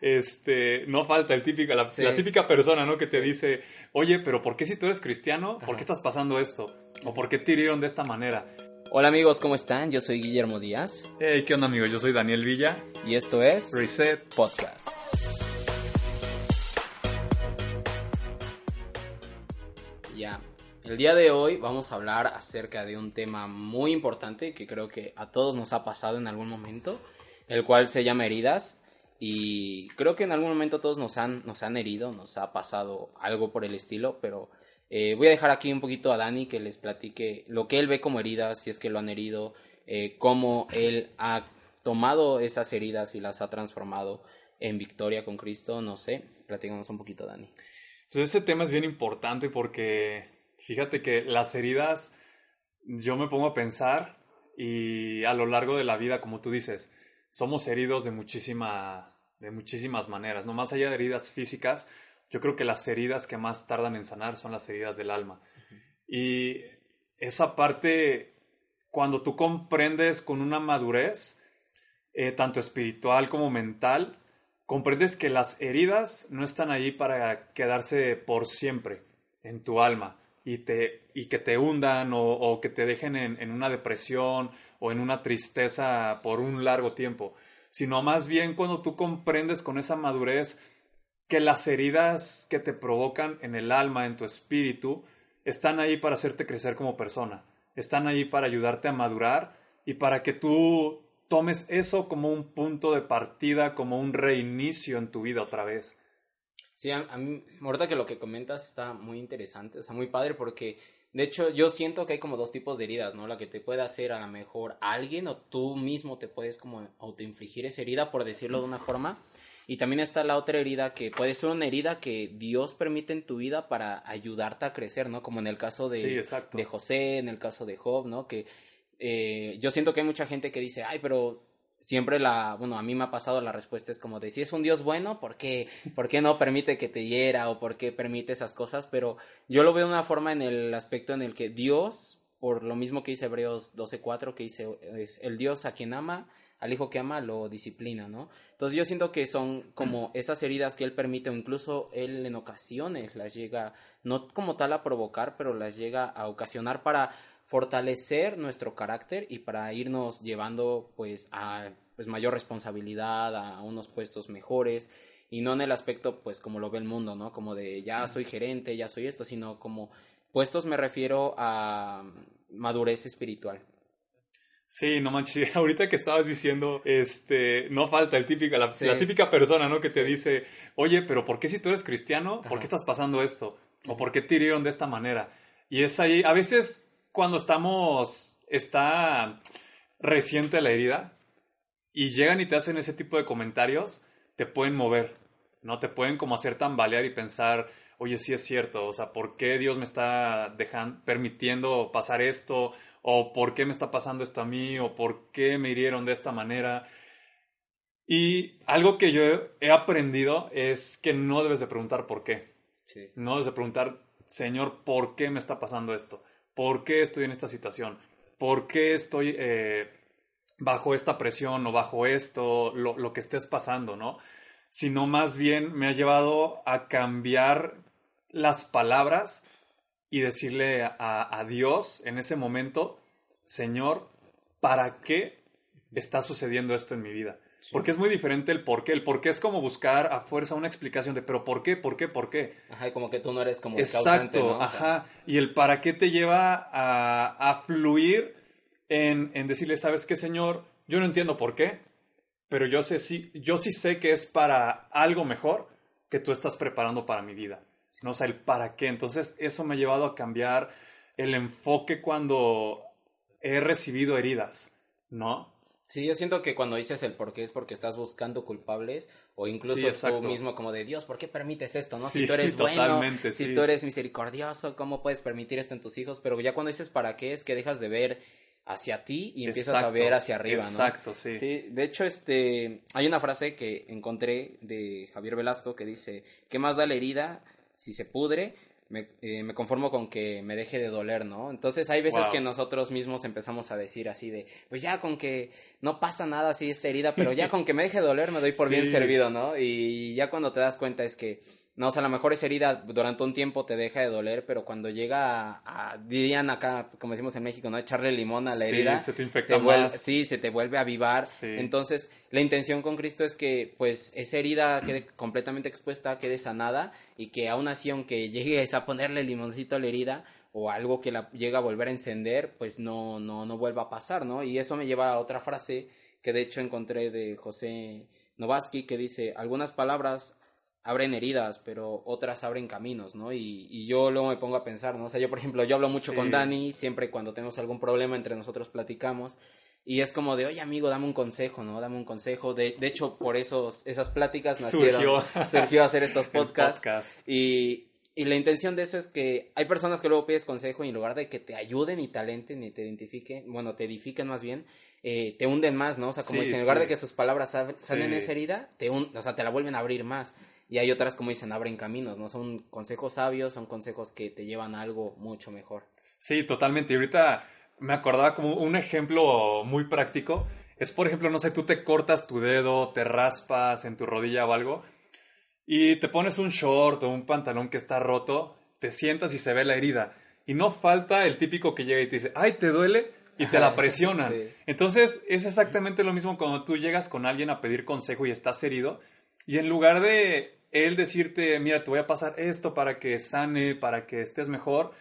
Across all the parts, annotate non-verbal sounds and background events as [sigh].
este, no falta el típico, la, típica persona, ¿no? Que te dice, oye, pero ¿por qué si tú eres cristiano? ¿Por qué estás pasando esto? ¿O por qué te hirieron de esta manera? Hola amigos, ¿cómo están? Yo soy Guillermo Díaz. Hey, ¿qué onda amigos? Yo soy Daniel Villa. Y esto es Reset Podcast. Ya, el día de hoy vamos a hablar acerca de un tema muy importante que creo que a todos nos ha pasado en algún momento, el cual se llama heridas y creo que en algún momento todos nos han, nos han herido, nos ha pasado algo por el estilo, pero eh, voy a dejar aquí un poquito a Dani que les platique lo que él ve como heridas, si es que lo han herido, eh, cómo él ha tomado esas heridas y las ha transformado en victoria con Cristo, no sé, platícanos un poquito, Dani. Pues ese tema es bien importante porque fíjate que las heridas, yo me pongo a pensar y a lo largo de la vida, como tú dices, somos heridos de, muchísima, de muchísimas maneras, no más allá de heridas físicas, yo creo que las heridas que más tardan en sanar son las heridas del alma. Y esa parte, cuando tú comprendes con una madurez, eh, tanto espiritual como mental, comprendes que las heridas no están ahí para quedarse por siempre en tu alma y, que te hundan o, que te dejen en, en, una depresión o en una tristeza por un largo tiempo, sino más bien cuando tú comprendes con esa madurez que las heridas que te provocan en el alma, en tu espíritu, están ahí para hacerte crecer como persona, están ahí para ayudarte a madurar y para que tú tomes eso como un punto de partida, como un reinicio en tu vida otra vez. Sí, a, mí, ahorita que lo que comentas está muy interesante, o sea, muy padre porque de hecho, yo siento que hay como dos tipos de heridas, ¿no? La que te puede hacer a lo mejor alguien o tú mismo te puedes como autoinfligir esa herida, por decirlo de una forma. Y también está la otra herida que puede ser una herida que Dios permite en tu vida para ayudarte a crecer, ¿no? Como en el caso de, de José, en el caso de Job, ¿no? Que eh, yo siento que hay mucha gente que dice, ay, pero siempre la, bueno, a mí me ha pasado la respuesta es como de si es un Dios bueno, ¿por qué, ¿por qué no permite que te hiera o por qué permite esas cosas? Pero yo lo veo de una forma en el aspecto en el que Dios, por lo mismo que dice Hebreos 12.4, que dice, es el Dios a quien ama, al hijo que ama lo disciplina, ¿no? Entonces yo siento que son como esas heridas que él permite o incluso él en ocasiones las llega, no como tal a provocar, pero las llega a ocasionar para fortalecer nuestro carácter y para irnos llevando pues a pues mayor responsabilidad, a unos puestos mejores y no en el aspecto pues como lo ve el mundo, ¿no? Como de ya soy gerente, ya soy esto, sino como puestos me refiero a madurez espiritual. Sí, no manches, [laughs] ahorita que estabas diciendo, este, no falta el típico, la, típica persona, ¿no? Que te dice, oye, pero ¿por qué si tú eres cristiano, por qué estás pasando esto? ¿O por qué te hirieron de esta manera? Y es ahí, a veces cuando estamos, está reciente la herida y llegan y te hacen ese tipo de comentarios, te pueden mover, ¿no? Te pueden como hacer tambalear y pensar, oye, sí es cierto, o sea, ¿por qué Dios me está dejando, permitiendo pasar esto? ¿O por qué me está pasando esto a mí? ¿O por qué me hirieron de esta manera? Y algo que yo he aprendido es que no debes de preguntar por qué. No debes de preguntar, Señor, ¿por qué me está pasando esto? ¿Por qué estoy en esta situación? ¿Por qué estoy eh, bajo esta presión o bajo esto, lo, que estés pasando, ¿no? Sino más bien me ha llevado a cambiar las palabras y decirle a, a Dios en ese momento, Señor, ¿para qué está sucediendo esto en mi vida? Porque es muy diferente el por qué. El por qué es como buscar a fuerza una explicación de, pero ¿por qué? ¿Por qué? ¿Por qué? Ajá, como que tú no eres como el causante, ¿no? ajá. Y el para qué te lleva a, a fluir en, en, decirle, ¿sabes qué, Señor? Yo no entiendo por qué, pero yo, sé, sí, yo sí sé que es para algo mejor que tú estás preparando para mi vida. ¿no? O sea, el para qué. Entonces, eso me ha llevado a cambiar el enfoque cuando he recibido heridas, ¿no? Sí, yo siento que cuando dices el por qué es porque estás buscando culpables o incluso tú mismo como de Dios, ¿por qué permites esto? ¿no? si tú eres [laughs] bueno, si tú eres misericordioso, ¿cómo puedes permitir esto en tus hijos? Pero ya cuando dices para qué es que dejas de ver hacia ti y empiezas a ver hacia arriba, ¿no? Exacto, sí. Sí, de hecho, este, hay una frase que encontré de Javier Velasco que dice, ¿qué más da la herida si se pudre me, eh, me, conformo con que me deje de doler, ¿no? Entonces hay veces que nosotros mismos empezamos a decir así de, pues ya con que no pasa nada así esta herida, pero ya con que me deje de doler me doy por bien servido, ¿no? Y ya cuando te das cuenta es que no, o sea, a lo mejor esa herida durante un tiempo te deja de doler, pero cuando llega a, dirían acá, como decimos en México, ¿no? Echarle limón a la herida. Se te infecta más. sí, se te vuelve a avivar. Entonces, la intención con Cristo es que, pues, esa herida quede completamente expuesta, quede sanada, y que aún así, aunque [laughs] llegues a ponerle limoncito a la herida, o algo que la llega a volver a encender, pues no, no, no vuelva a pasar, ¿no? Y eso me lleva a otra frase que de hecho encontré de José Novaski, que dice, algunas palabras abren heridas, pero otras abren caminos, ¿no? Y, y, yo luego me pongo a pensar, ¿no? O sea, yo, por ejemplo, yo hablo mucho con Dani, siempre cuando tenemos algún problema entre nosotros platicamos, y es como de, oye, amigo, dame un consejo, ¿no? Dame un consejo. De, de hecho, por esos, esas pláticas nacieron, surgió, [laughs] surgió hacer estos [laughs] podcasts. Podcast. Y, y la intención de eso es que hay personas que luego pides consejo y en lugar de que te ayuden y talenten y te identifiquen, bueno, te edifiquen más bien, eh, te hunden más, ¿no? O sea, como dicen, en lugar de que sus palabras salen esa herida, te o sea, te la vuelven a abrir más. Y hay otras, como dicen, abren caminos, ¿no? Son consejos sabios, son consejos que te llevan a algo mucho mejor. Sí, totalmente. Y ahorita me acordaba como un ejemplo muy práctico. Es, por ejemplo, no sé, tú te cortas tu dedo, te raspas en tu rodilla o algo, y te pones un short o un pantalón que está roto, te sientas y se ve la herida. Y no falta el típico que llega y te dice, ay, ¿te duele? Y te la presionan. Entonces, es exactamente lo mismo cuando tú llegas con alguien a pedir consejo y estás herido y en lugar de él decirte, mira, te voy a pasar esto para que sane, para que estés mejor,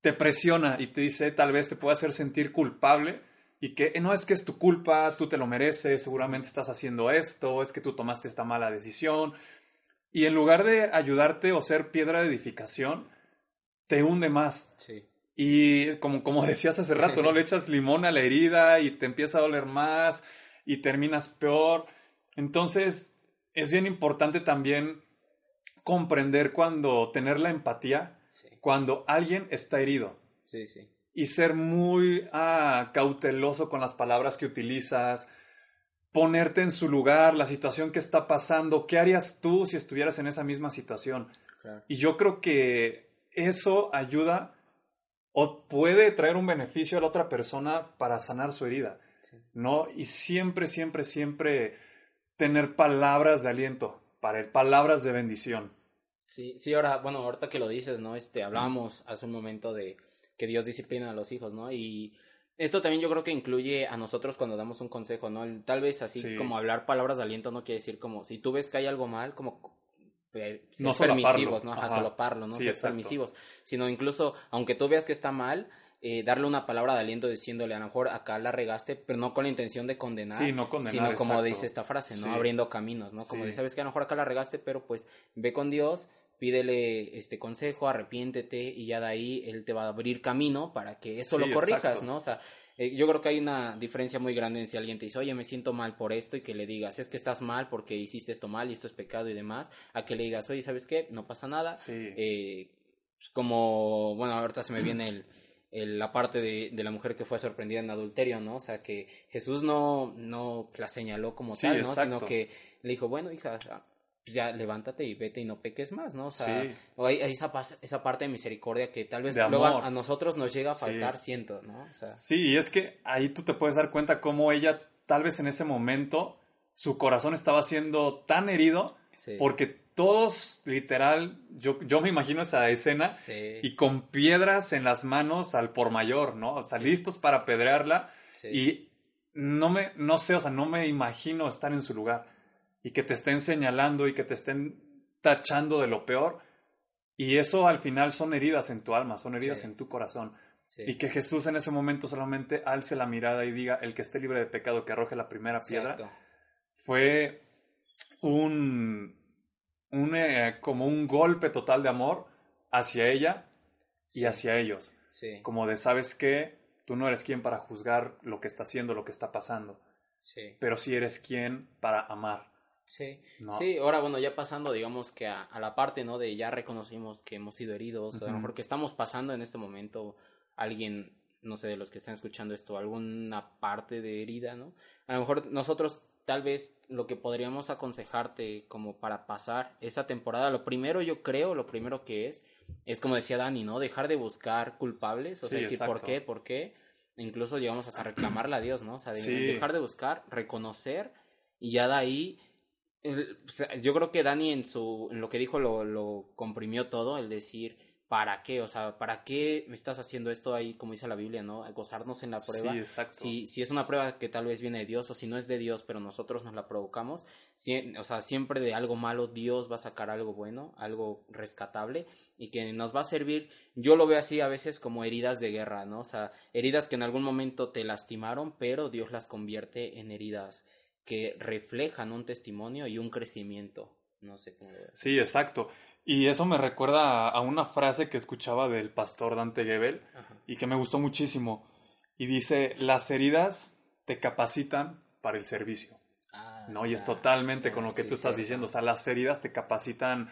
te presiona y te dice, tal vez te pueda hacer sentir culpable y que no es que es tu culpa, tú te lo mereces, seguramente estás haciendo esto, es que tú tomaste esta mala decisión. Y en lugar de ayudarte o ser piedra de edificación, te hunde más. Sí. Y como, como decías hace rato, ¿no? [laughs] Le echas limón a la herida y te empieza a doler más y terminas peor. Entonces, es bien importante también comprender cuando tener la empatía cuando alguien está herido. Sí, sí. Y ser muy ah, cauteloso con las palabras que utilizas, ponerte en su lugar, la situación que está pasando, qué harías tú si estuvieras en esa misma situación. Y yo creo que eso ayuda o puede traer un beneficio a la otra persona para sanar su herida, ¿no? Y siempre, siempre, siempre tener palabras de aliento, para palabras de bendición. Sí, sí, ahora, bueno, ahorita que lo dices, ¿no? Este, hablábamos hace un momento de que Dios disciplina a los hijos, ¿no? Y esto también yo creo que incluye a nosotros cuando damos un consejo, ¿no? Tal vez así como hablar palabras de aliento no quiere decir como si tú ves que hay algo mal, como ser permisivos, ¿no? Ajá, parlo, ¿no? ser permisivos, sino incluso aunque tú veas que está mal, eh, darle una palabra de aliento diciéndole a lo mejor acá la regaste, pero no con la intención de condenar, sino como dice esta frase, ¿no? Abriendo caminos, ¿no? Como dice, sabes que a lo mejor acá la regaste, pero pues ve con Dios, pídele este consejo, arrepiéntete y ya de ahí él te va a abrir camino para que eso lo corrijas, ¿no? O sea, eh, yo creo que hay una diferencia muy grande en si alguien te dice, oye, me siento mal por esto y que le digas, es que estás mal porque hiciste esto mal y esto es pecado y demás, a que le digas, oye, ¿sabes qué? No pasa nada. Eh, pues como, bueno, ahorita se me viene el la parte de, de, la mujer que fue sorprendida en adulterio, ¿no? O sea, que Jesús no, no la señaló como tal, ¿no? Sino que le dijo, bueno, hija, pues ya levántate y vete y no peques más, ¿no? O sea, hay, esa, esa parte de misericordia que tal vez luego a, nosotros nos llega a faltar, siento, ¿no? O sea, sí, y es que ahí tú te puedes dar cuenta cómo ella, tal vez en ese momento, su corazón estaba siendo tan herido porque todos, literal, yo, yo me imagino esa escena y con piedras en las manos al por mayor, ¿no? O sea, listos para apedrearla y no me, no sé, o sea, no me imagino estar en su lugar y que te estén señalando y que te estén tachando de lo peor y eso al final son heridas en tu alma, son heridas en tu corazón. Y que Jesús en ese momento solamente alce la mirada y diga, el que esté libre de pecado, que arroje la primera piedra, fue un, un, eh, como un golpe total de amor hacia ella y hacia ellos. Como de, ¿sabes qué? Tú no eres quien para juzgar lo que está haciendo, lo que está pasando. Sí. pero sí eres quien para amar. Sí, ¿no? sí, ahora bueno, ya pasando, digamos que a, a la parte, ¿no? De ya reconocimos que hemos sido heridos, a lo mejor que estamos pasando en este momento alguien, no sé, de los que están escuchando esto, alguna parte de herida, ¿no? A lo mejor nosotros tal vez lo que podríamos aconsejarte como para pasar esa temporada, lo primero yo creo, lo primero que es, es como decía Dani, ¿no? Dejar de buscar culpables, o sea, Sí, decir por qué, por qué, incluso llegamos hasta reclamarle a Dios, ¿no? O sea, de- Sí. dejar de buscar, reconocer y ya de ahí el- o sea, yo creo que Dani en su en lo que dijo lo, lo comprimió todo, el decir ¿para qué? O sea, ¿para qué me estás haciendo esto ahí, como dice la Biblia, ¿no? Gozarnos en la prueba. Sí, exacto. Si, si es una prueba que tal vez viene de Dios o si no es de Dios, pero nosotros nos la provocamos, si- o sea, siempre de algo malo Dios va a sacar algo bueno, algo rescatable y que nos va a servir, yo lo veo así a veces como heridas de guerra, ¿no? O sea, heridas que en algún momento te lastimaron, pero Dios las convierte en heridas que reflejan un testimonio y un crecimiento. No sé cómo. Sí, exacto. Y eso me recuerda a, una frase que escuchaba del pastor Dante Gebel Ajá. y que me gustó muchísimo. Y dice, las heridas te capacitan para el servicio. Ah, ¿no? Y es totalmente con lo que sí, tú estás diciendo. O sea, las heridas te capacitan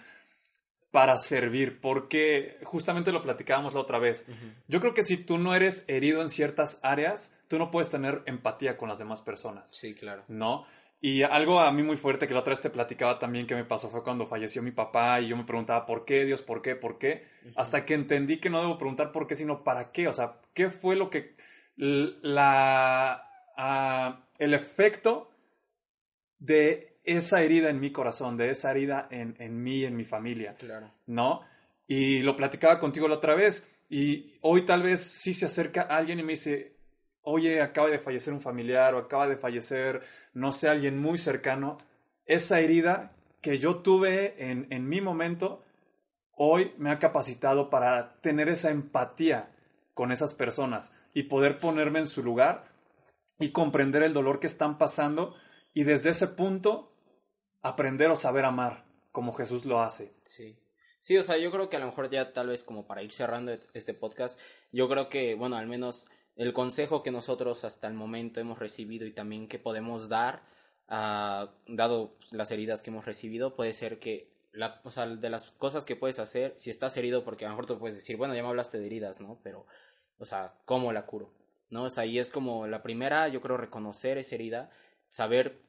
para servir, porque justamente lo platicábamos la otra vez. Yo creo que si tú no eres herido en ciertas áreas, tú no puedes tener empatía con las demás personas, Sí, claro. ¿no? Y algo a mí muy fuerte que la otra vez te platicaba también que me pasó fue cuando falleció mi papá y yo me preguntaba por qué, Dios, por qué, por qué, hasta que entendí que no debo preguntar por qué, sino para qué, o sea, qué fue lo que la ah, el efecto de esa herida en mi corazón, de esa herida en, en mí en mi familia, Claro. ¿no? Y lo platicaba contigo la otra vez y hoy tal vez sí se acerca alguien y me dice, oye, acaba de fallecer un familiar o acaba de fallecer, no sé, alguien muy cercano, esa herida que yo tuve en, en mi momento, hoy me ha capacitado para tener esa empatía con esas personas y poder ponerme en su lugar y comprender el dolor que están pasando y desde ese punto aprender o saber amar como Jesús lo hace. Sí. Sí, o sea, yo creo que a lo mejor ya tal vez como para ir cerrando este podcast, yo creo que, bueno, al menos el consejo que nosotros hasta el momento hemos recibido y también que podemos dar, ah, dado las heridas que hemos recibido, puede ser que, la, o sea, de las cosas que puedes hacer, si estás herido, porque a lo mejor tú puedes decir, bueno, ya me hablaste de heridas, ¿no? Pero, o sea, ¿cómo la curo? ¿No? O sea, y es como la primera, yo creo, reconocer esa herida, saber,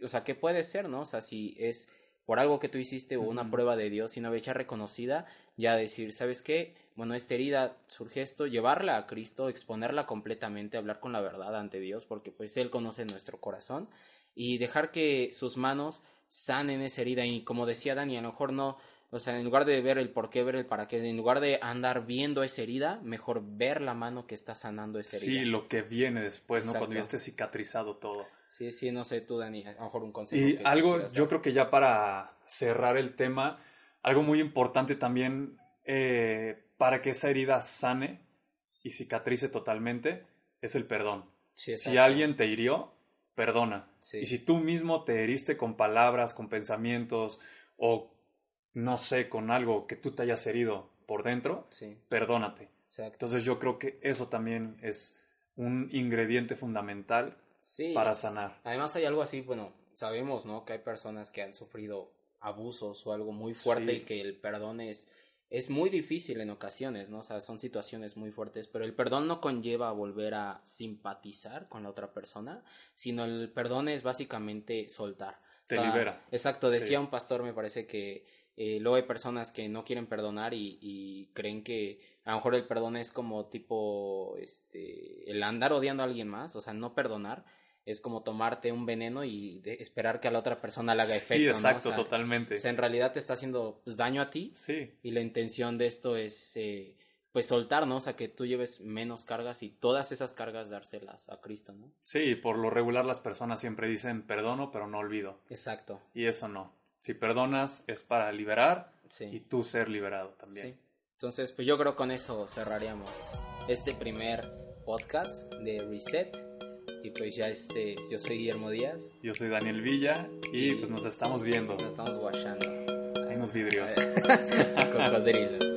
o sea, qué puede ser, ¿no? O sea, si es por algo que tú hiciste o una prueba de Dios y una vez ya reconocida, ya decir, ¿sabes qué? Bueno, esta herida surge esto, llevarla a Cristo, exponerla completamente, hablar con la verdad ante Dios, porque pues Él conoce nuestro corazón y dejar que sus manos sanen esa herida y como decía Dani, a lo mejor no, o sea, en lugar de ver el por qué, ver el para qué, en lugar de andar viendo esa herida, mejor ver la mano que está sanando esa herida. Sí, lo que viene después, ¿no? Cuando ya esté cicatrizado todo. Sí, sí, no sé tú, Dani, a lo mejor un consejo. Y que algo, yo creo que ya para cerrar el tema, algo muy importante también eh, para que esa herida sane y cicatrice totalmente es el perdón. Sí, Si alguien te hirió, perdona. Sí. Y si tú mismo te heriste con palabras, con pensamientos o no sé, con algo que tú te hayas herido por dentro, Sí, perdónate. exacto. Entonces yo creo que eso también es un ingrediente fundamental Sí. para sanar. Además hay algo así, bueno, sabemos, ¿no? Que hay personas que han sufrido abusos o algo muy fuerte y que el perdón es, es muy difícil en ocasiones, ¿no? O sea, son situaciones muy fuertes, pero el perdón no conlleva volver a simpatizar con la otra persona, sino el perdón es básicamente soltar. O Te sea, libera. Exacto, decía Sí. un pastor, me parece que eh, luego hay personas que no quieren perdonar y, y creen que a lo mejor el perdón es como tipo, este, el andar odiando a alguien más, o sea, no perdonar es como tomarte un veneno y de- esperar que a la otra persona le haga efecto. Sí, ¿no? exacto, O sea, totalmente. o sea, en realidad te está haciendo pues, daño a ti Sí, y la intención de esto es eh, pues soltar, ¿no? O sea, que tú lleves menos cargas y todas esas cargas dárselas a Cristo, ¿no? sí, por lo regular las personas siempre dicen perdono, pero no olvido. Exacto. Y eso no. Si perdonas es para liberar Sí. y tú ser liberado también. Sí. Entonces, pues yo creo con eso cerraríamos este primer podcast de Reset. Y pues ya este, yo soy Guillermo Díaz. Yo soy Daniel Villa y Y- pues nos estamos viendo. Nos estamos guachando. Hay unos vidrios. [laughs] Cocodrilos.